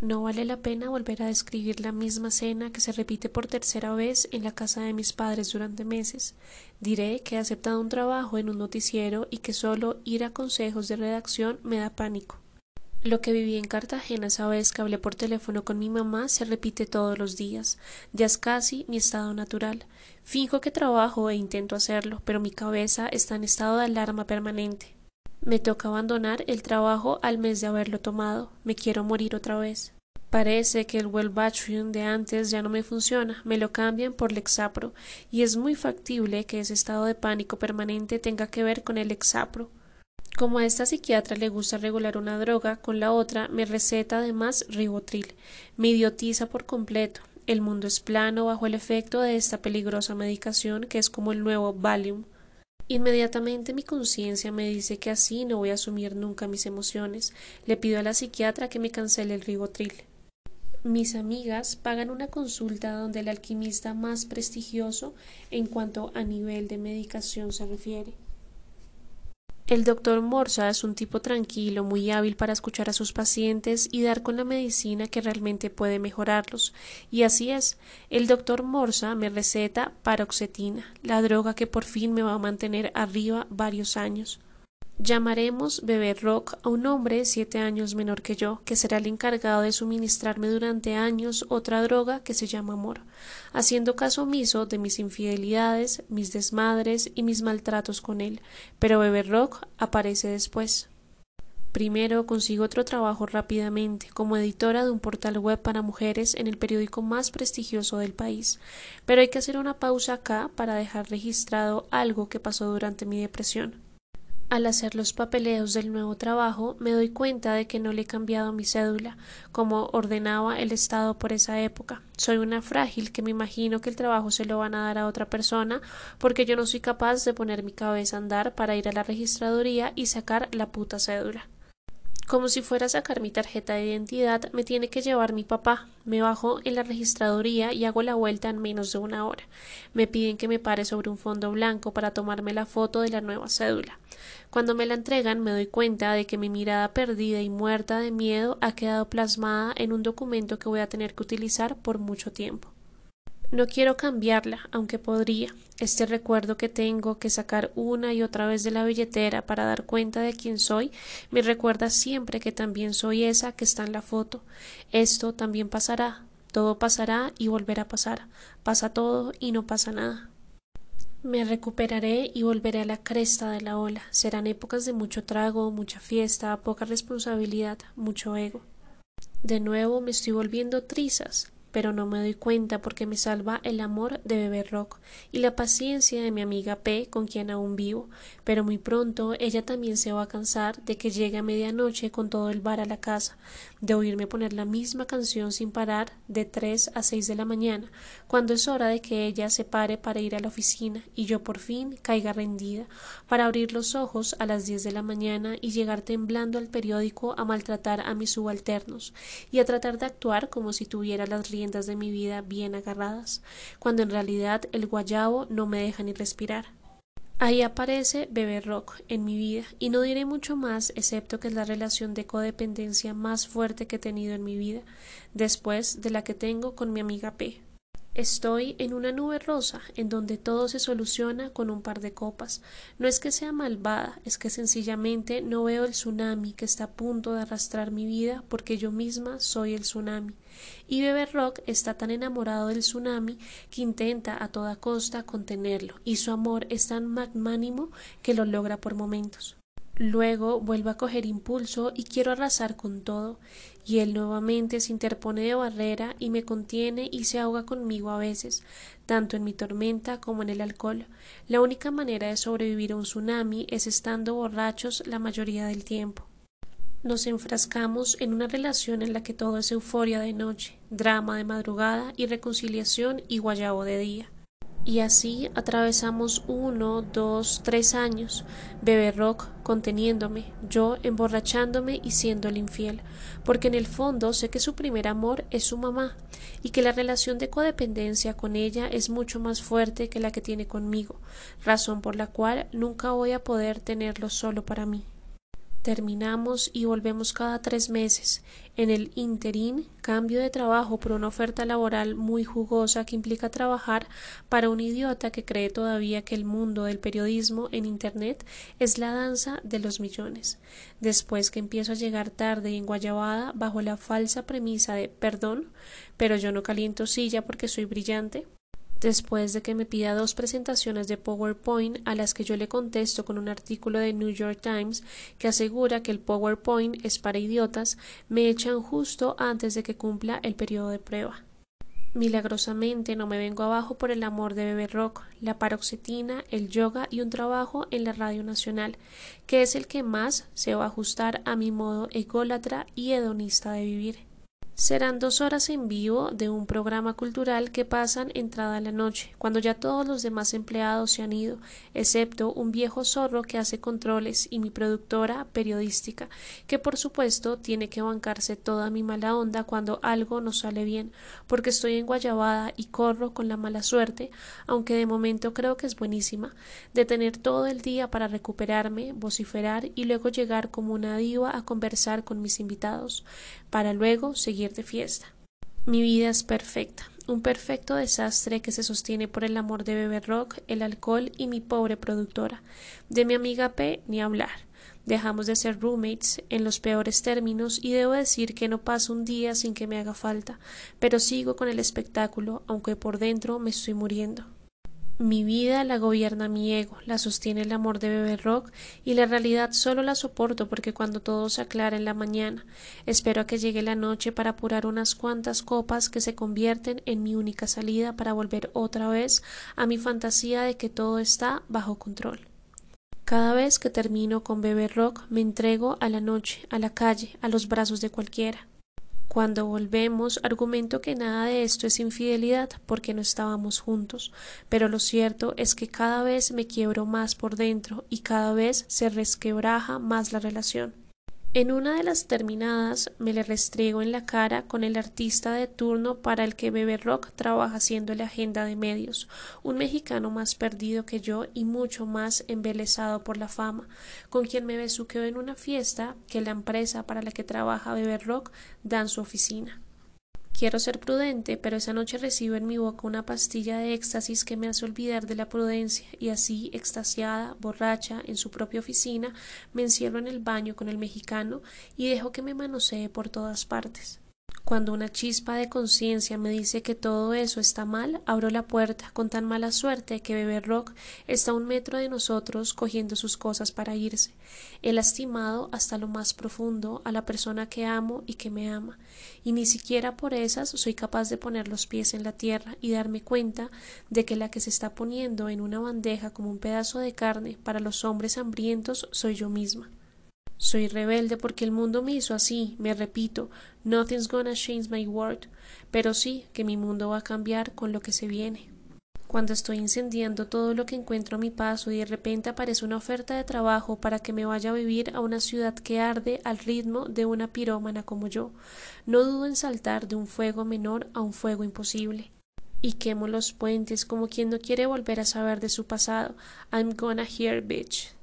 No vale la pena volver a describir la misma escena que se repite por tercera vez en la casa de mis padres durante meses. Diré que he aceptado un trabajo en un noticiero y que solo ir a consejos de redacción me da pánico. Lo que viví en Cartagena esa vez que hablé por teléfono con mi mamá se repite todos los días. Ya es casi mi estado natural. Finjo que trabajo e intento hacerlo, pero mi cabeza está en estado de alarma permanente. Me toca abandonar el trabajo al mes de haberlo tomado. Me quiero morir otra vez. Parece que el Wellbatrium de antes ya no me funciona, me lo cambian por Lexapro, y es muy factible que ese estado de pánico permanente tenga que ver con el Lexapro. Como a esta psiquiatra le gusta regular una droga con la otra, me receta además ribotril. Me idiotiza por completo. El mundo es plano bajo el efecto de esta peligrosa medicación que es como el nuevo Valium. Inmediatamente mi conciencia me dice que así no voy a asumir nunca mis emociones. Le pido a la psiquiatra que me cancele el ribotril. Mis amigas pagan una consulta donde el alquimista más prestigioso en cuanto a nivel de medicación se refiere. El doctor Morsa es un tipo tranquilo, muy hábil para escuchar a sus pacientes y dar con la medicina que realmente puede mejorarlos. Y así es. El doctor Morsa me receta paroxetina, la droga que por fin me va a mantener arriba varios años. Llamaremos Bebé Rock a un hombre siete años menor que yo, que será el encargado de suministrarme durante años otra droga que se llama amor, haciendo caso omiso de mis infidelidades, mis desmadres y mis maltratos con él, pero Bebé Rock aparece después. Primero consigo otro trabajo rápidamente como editora de un portal web para mujeres en el periódico más prestigioso del país. Pero hay que hacer una pausa acá para dejar registrado algo que pasó durante mi depresión. Al hacer los papeleos del nuevo trabajo, me doy cuenta de que no le he cambiado mi cédula, como ordenaba el Estado por esa época. Soy una frágil que me imagino que el trabajo se lo van a dar a otra persona porque yo no soy capaz de poner mi cabeza a andar para ir a la registraduría y sacar la puta cédula. Como si fuera a sacar mi tarjeta de identidad, me tiene que llevar mi papá. Me bajo en la registraduría y hago la vuelta en menos de una hora. Me piden que me pare sobre un fondo blanco para tomarme la foto de la nueva cédula. Cuando me la entregan me doy cuenta de que mi mirada perdida y muerta de miedo ha quedado plasmada en un documento que voy a tener que utilizar por mucho tiempo. No quiero cambiarla, aunque podría. Este recuerdo que tengo que sacar una y otra vez de la billetera para dar cuenta de quién soy me recuerda siempre que también soy esa que está en la foto. Esto también pasará. Todo pasará y volverá a pasar. Pasa todo y no pasa nada. Me recuperaré y volveré a la cresta de la ola. Serán épocas de mucho trago, mucha fiesta, poca responsabilidad, mucho ego. De nuevo me estoy volviendo trizas pero no me doy cuenta porque me salva el amor de Bebé Rock y la paciencia de mi amiga P con quien aún vivo, pero muy pronto ella también se va a cansar de que llegue a medianoche con todo el bar a la casa, de oírme poner la misma canción sin parar de tres a seis de la mañana, cuando es hora de que ella se pare para ir a la oficina y yo por fin caiga rendida, para abrir los ojos a las diez de la mañana y llegar temblando al periódico a maltratar a mis subalternos y a tratar de actuar como si tuviera las de mi vida bien agarradas, cuando en realidad el guayabo no me deja ni respirar. Ahí aparece Bebé Rock en mi vida, y no diré mucho más excepto que es la relación de codependencia más fuerte que he tenido en mi vida, después de la que tengo con mi amiga P. Estoy en una nube rosa en donde todo se soluciona con un par de copas. No es que sea malvada, es que sencillamente no veo el tsunami que está a punto de arrastrar mi vida porque yo misma soy el tsunami. Y Bebe Rock está tan enamorado del tsunami que intenta a toda costa contenerlo, y su amor es tan magnánimo que lo logra por momentos. Luego vuelvo a coger impulso y quiero arrasar con todo, y él nuevamente se interpone de barrera y me contiene y se ahoga conmigo a veces, tanto en mi tormenta como en el alcohol. La única manera de sobrevivir a un tsunami es estando borrachos la mayoría del tiempo. Nos enfrascamos en una relación en la que todo es euforia de noche, drama de madrugada y reconciliación y guayabo de día. Y así atravesamos uno, dos, tres años, bebé rock conteniéndome, yo emborrachándome y siendo el infiel, porque en el fondo sé que su primer amor es su mamá, y que la relación de codependencia con ella es mucho más fuerte que la que tiene conmigo, razón por la cual nunca voy a poder tenerlo solo para mí. Terminamos y volvemos cada tres meses. En el interín, cambio de trabajo por una oferta laboral muy jugosa que implica trabajar para un idiota que cree todavía que el mundo del periodismo en Internet es la danza de los millones. Después que empiezo a llegar tarde y en Guayabada bajo la falsa premisa de perdón, pero yo no caliento silla porque soy brillante, después de que me pida dos presentaciones de PowerPoint a las que yo le contesto con un artículo de New York Times que asegura que el PowerPoint es para idiotas, me echan justo antes de que cumpla el periodo de prueba. Milagrosamente no me vengo abajo por el amor de Bebe Rock, la paroxetina, el yoga y un trabajo en la Radio Nacional, que es el que más se va a ajustar a mi modo ególatra y hedonista de vivir. Serán dos horas en vivo de un programa cultural que pasan entrada la noche, cuando ya todos los demás empleados se han ido, excepto un viejo zorro que hace controles y mi productora periodística, que por supuesto tiene que bancarse toda mi mala onda cuando algo no sale bien, porque estoy en Guayabada y corro con la mala suerte, aunque de momento creo que es buenísima, de tener todo el día para recuperarme, vociferar y luego llegar como una diva a conversar con mis invitados, para luego seguir de fiesta. Mi vida es perfecta, un perfecto desastre que se sostiene por el amor de beber rock, el alcohol y mi pobre productora. De mi amiga P ni hablar. Dejamos de ser roommates en los peores términos y debo decir que no paso un día sin que me haga falta, pero sigo con el espectáculo, aunque por dentro me estoy muriendo. Mi vida la gobierna mi ego, la sostiene el amor de beber rock y la realidad solo la soporto porque cuando todo se aclara en la mañana, espero a que llegue la noche para apurar unas cuantas copas que se convierten en mi única salida para volver otra vez a mi fantasía de que todo está bajo control. Cada vez que termino con beber rock me entrego a la noche, a la calle, a los brazos de cualquiera. Cuando volvemos, argumento que nada de esto es infidelidad porque no estábamos juntos, pero lo cierto es que cada vez me quiebro más por dentro y cada vez se resquebraja más la relación. En una de las terminadas me le restriego en la cara con el artista de turno para el que Bebe Rock trabaja haciendo la agenda de medios, un mexicano más perdido que yo y mucho más embelesado por la fama, con quien me besuqueo en una fiesta que la empresa para la que trabaja Bebe Rock da en su oficina. Quiero ser prudente, pero esa noche recibo en mi boca una pastilla de éxtasis que me hace olvidar de la prudencia, y así, extasiada, borracha, en su propia oficina, me encierro en el baño con el mexicano y dejo que me manosee por todas partes. Cuando una chispa de conciencia me dice que todo eso está mal, abro la puerta con tan mala suerte que Bebé Rock está a un metro de nosotros cogiendo sus cosas para irse. He lastimado hasta lo más profundo a la persona que amo y que me ama, y ni siquiera por esas soy capaz de poner los pies en la tierra y darme cuenta de que la que se está poniendo en una bandeja como un pedazo de carne para los hombres hambrientos soy yo misma. Soy rebelde porque el mundo me hizo así, me repito, nothing's gonna change my world, pero sí que mi mundo va a cambiar con lo que se viene. Cuando estoy incendiando todo lo que encuentro a mi paso y de repente aparece una oferta de trabajo para que me vaya a vivir a una ciudad que arde al ritmo de una pirómana como yo, no dudo en saltar de un fuego menor a un fuego imposible. Y quemo los puentes como quien no quiere volver a saber de su pasado. I'm gonna hear bitch.